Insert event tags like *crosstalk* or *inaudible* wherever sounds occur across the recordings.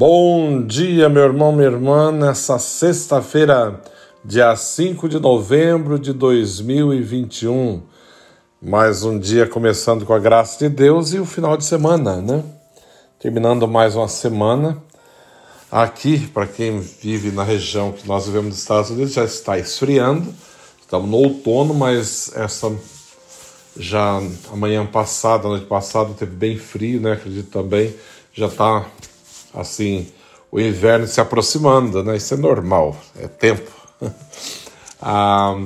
Bom dia, meu irmão, minha irmã, nessa sexta-feira, dia 5 de novembro de 2021. Mais um dia começando com a graça de Deus e o final de semana, né? Terminando mais uma semana. Aqui, para quem vive na região que nós vivemos dos Estados Unidos, já está esfriando. Estamos no outono, mas essa já amanhã passada, noite passada, teve bem frio, né? Acredito também. Já está assim, o inverno se aproximando, né? Isso é normal, é tempo. *laughs* ah,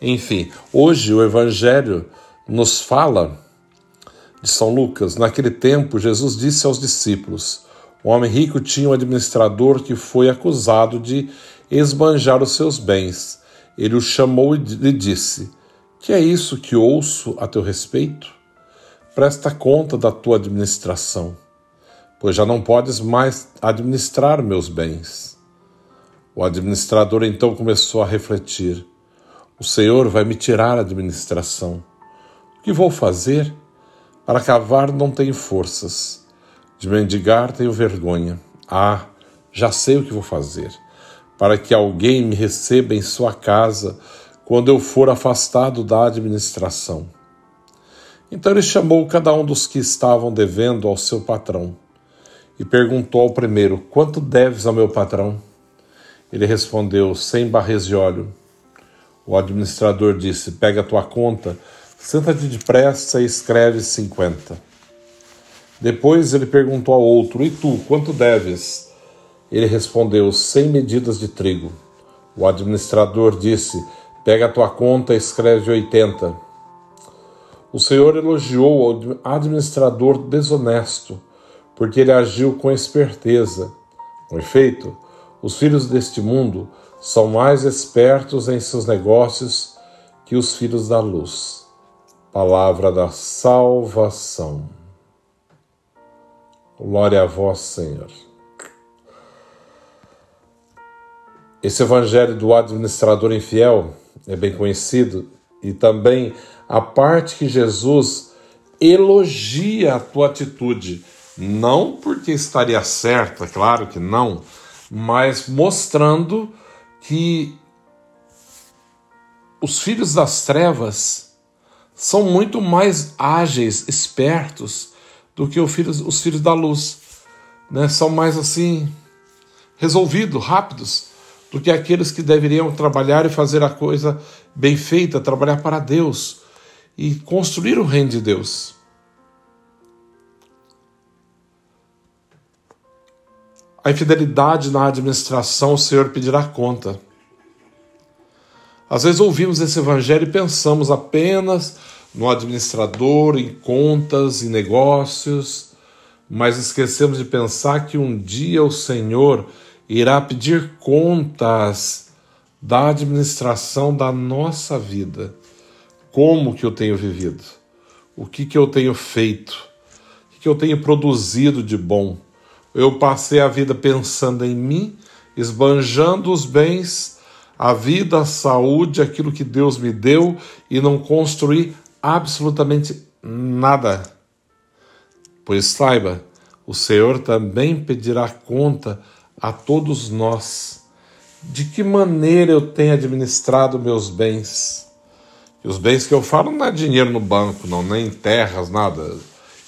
enfim, hoje o Evangelho nos fala de São Lucas. Naquele tempo, Jesus disse aos discípulos: Um homem rico tinha um administrador que foi acusado de esbanjar os seus bens. Ele o chamou e lhe disse: Que é isso que ouço a teu respeito? Presta conta da tua administração pois já não podes mais administrar meus bens. O administrador então começou a refletir: O Senhor vai me tirar a administração. O que vou fazer? Para cavar não tenho forças. De mendigar tenho vergonha. Ah, já sei o que vou fazer. Para que alguém me receba em sua casa quando eu for afastado da administração. Então ele chamou cada um dos que estavam devendo ao seu patrão e perguntou ao primeiro: Quanto deves ao meu patrão? Ele respondeu: Cem barris de óleo. O administrador disse: Pega a tua conta, senta-te depressa e escreve cinquenta. Depois ele perguntou ao outro: E tu, quanto deves? Ele respondeu: Cem medidas de trigo. O administrador disse: Pega a tua conta e escreve oitenta. O Senhor elogiou o administrador desonesto porque ele agiu com esperteza. Com efeito, os filhos deste mundo são mais espertos em seus negócios que os filhos da luz. Palavra da salvação. Glória a vós, Senhor. Esse evangelho do administrador infiel é bem conhecido e também a parte que Jesus elogia a tua atitude não porque estaria certa, claro que não, mas mostrando que os filhos das trevas são muito mais ágeis, espertos do que os filhos, os filhos da luz. Né? São mais assim, resolvidos, rápidos, do que aqueles que deveriam trabalhar e fazer a coisa bem feita, trabalhar para Deus e construir o reino de Deus. A infidelidade na administração, o Senhor pedirá conta. Às vezes ouvimos esse evangelho e pensamos apenas no administrador, em contas e negócios, mas esquecemos de pensar que um dia o Senhor irá pedir contas da administração da nossa vida. Como que eu tenho vivido? O que que eu tenho feito? O que, que eu tenho produzido de bom? Eu passei a vida pensando em mim, esbanjando os bens, a vida, a saúde, aquilo que Deus me deu e não construí absolutamente nada. Pois saiba, o Senhor também pedirá conta a todos nós. De que maneira eu tenho administrado meus bens? E os bens que eu falo não é dinheiro no banco, não, nem terras, nada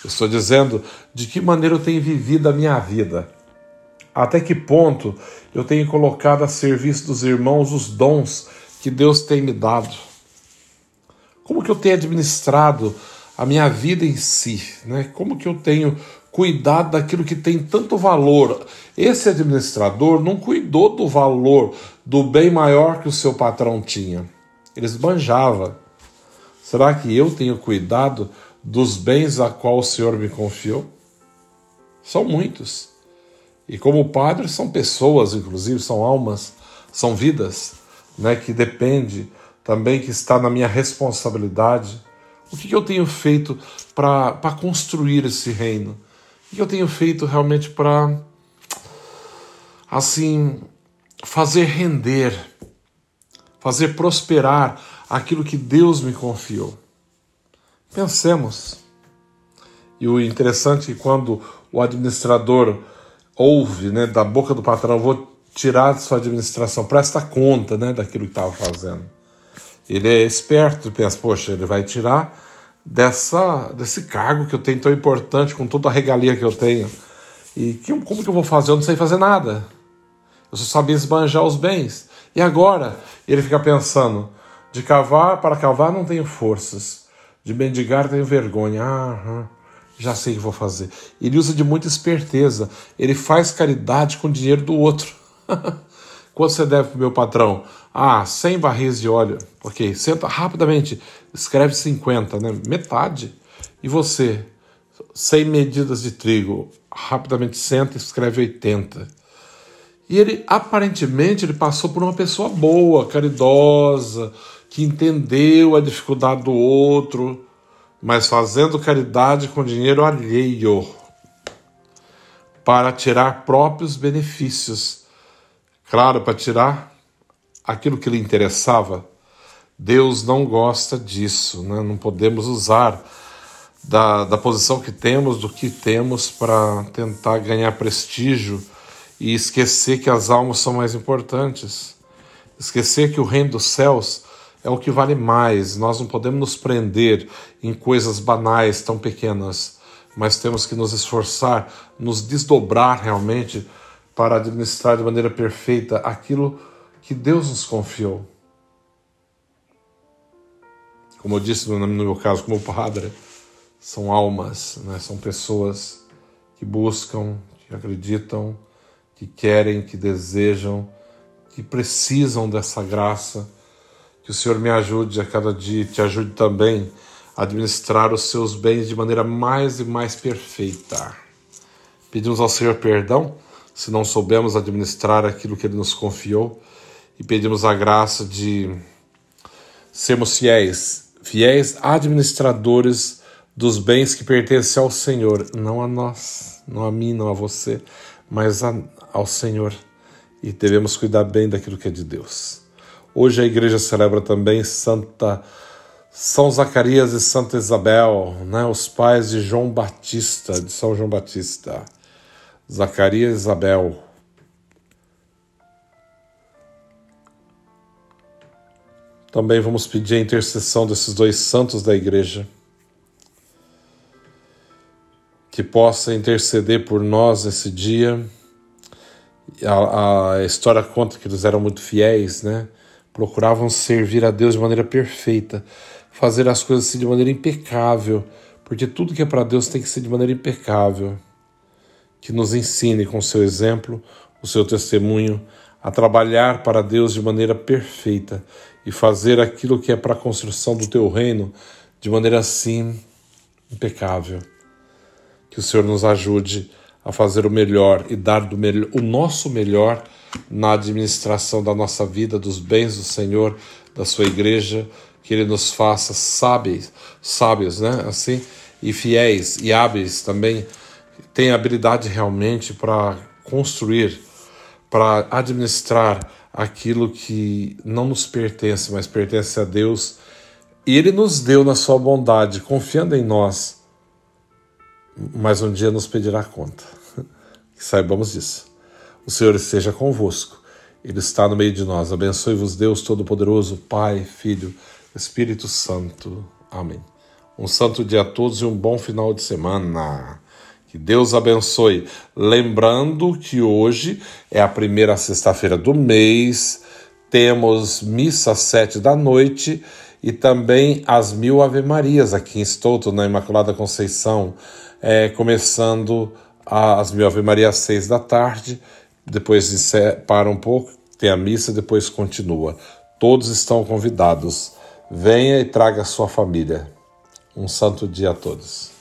eu estou dizendo de que maneira eu tenho vivido a minha vida. Até que ponto eu tenho colocado a serviço dos irmãos os dons que Deus tem me dado. Como que eu tenho administrado a minha vida em si, né? Como que eu tenho cuidado daquilo que tem tanto valor. Esse administrador não cuidou do valor do bem maior que o seu patrão tinha. Ele esbanjava. Será que eu tenho cuidado dos bens a qual o Senhor me confiou? São muitos. E como padre, são pessoas, inclusive, são almas, são vidas, né, que depende também, que está na minha responsabilidade. O que, que eu tenho feito para construir esse reino? O que eu tenho feito realmente para, assim, fazer render, fazer prosperar aquilo que Deus me confiou? Pensemos. E o interessante é que quando o administrador ouve né, da boca do patrão, vou tirar de sua administração, presta conta né, daquilo que estava fazendo. Ele é esperto pensa, poxa, ele vai tirar dessa, desse cargo que eu tenho tão importante, com toda a regalia que eu tenho. E que, como que eu vou fazer? Eu não sei fazer nada. Eu só sabia esbanjar os bens. E agora ele fica pensando: de cavar para cavar não tenho forças, de mendigar tenho vergonha. Ah, já sei o que vou fazer. Ele usa de muita esperteza. Ele faz caridade com o dinheiro do outro. *laughs* Quanto você deve para o meu patrão? Ah, 100 barris de óleo. Ok, senta rapidamente, escreve 50, né? Metade. E você? 100 medidas de trigo. Rapidamente senta e escreve 80. E ele, aparentemente, ele passou por uma pessoa boa, caridosa, que entendeu a dificuldade do outro, mas fazendo caridade com dinheiro alheio para tirar próprios benefícios. Claro, para tirar aquilo que lhe interessava. Deus não gosta disso, né? não podemos usar da, da posição que temos, do que temos, para tentar ganhar prestígio e esquecer que as almas são mais importantes. Esquecer que o reino dos céus é o que vale mais. Nós não podemos nos prender em coisas banais tão pequenas, mas temos que nos esforçar, nos desdobrar realmente para administrar de maneira perfeita aquilo que Deus nos confiou. Como eu disse no meu caso, como padre, são almas, né? são pessoas que buscam, que acreditam, que querem, que desejam, que precisam dessa graça. Que o Senhor me ajude a cada dia, te ajude também a administrar os seus bens de maneira mais e mais perfeita. Pedimos ao Senhor perdão se não soubemos administrar aquilo que Ele nos confiou e pedimos a graça de sermos fiéis, fiéis administradores dos bens que pertencem ao Senhor, não a nós, não a mim, não a você, mas a, ao Senhor. E devemos cuidar bem daquilo que é de Deus. Hoje a igreja celebra também Santa São Zacarias e Santa Isabel, né, os pais de João Batista, de São João Batista. Zacarias e Isabel, Também vamos pedir a intercessão desses dois santos da igreja, que possa interceder por nós nesse dia. A, a história conta que eles eram muito fiéis, né? Procuravam servir a Deus de maneira perfeita, fazer as coisas assim de maneira impecável, porque tudo que é para Deus tem que ser de maneira impecável. Que nos ensine com o seu exemplo, o seu testemunho, a trabalhar para Deus de maneira perfeita e fazer aquilo que é para a construção do teu reino de maneira assim impecável. Que o Senhor nos ajude a fazer o melhor e dar do melhor, o nosso melhor na administração da nossa vida, dos bens do Senhor, da sua igreja, que ele nos faça sábios, sábios, né? Assim, e fiéis e hábeis também, tem habilidade realmente para construir, para administrar aquilo que não nos pertence, mas pertence a Deus. E Ele nos deu na Sua bondade, confiando em nós, mas um dia nos pedirá conta. *laughs* Que saibamos disso. O Senhor esteja convosco, Ele está no meio de nós. Abençoe-vos, Deus Todo-Poderoso, Pai, Filho, Espírito Santo. Amém. Um santo dia a todos e um bom final de semana. Que Deus abençoe. Lembrando que hoje é a primeira sexta-feira do mês, temos missa às sete da noite e também as mil Ave-Marias aqui em Stoughton, na Imaculada Conceição, é, começando as mil Ave-Marias às seis da tarde, depois para um pouco, tem a missa, depois continua. Todos estão convidados. Venha e traga sua família. Um santo dia a todos.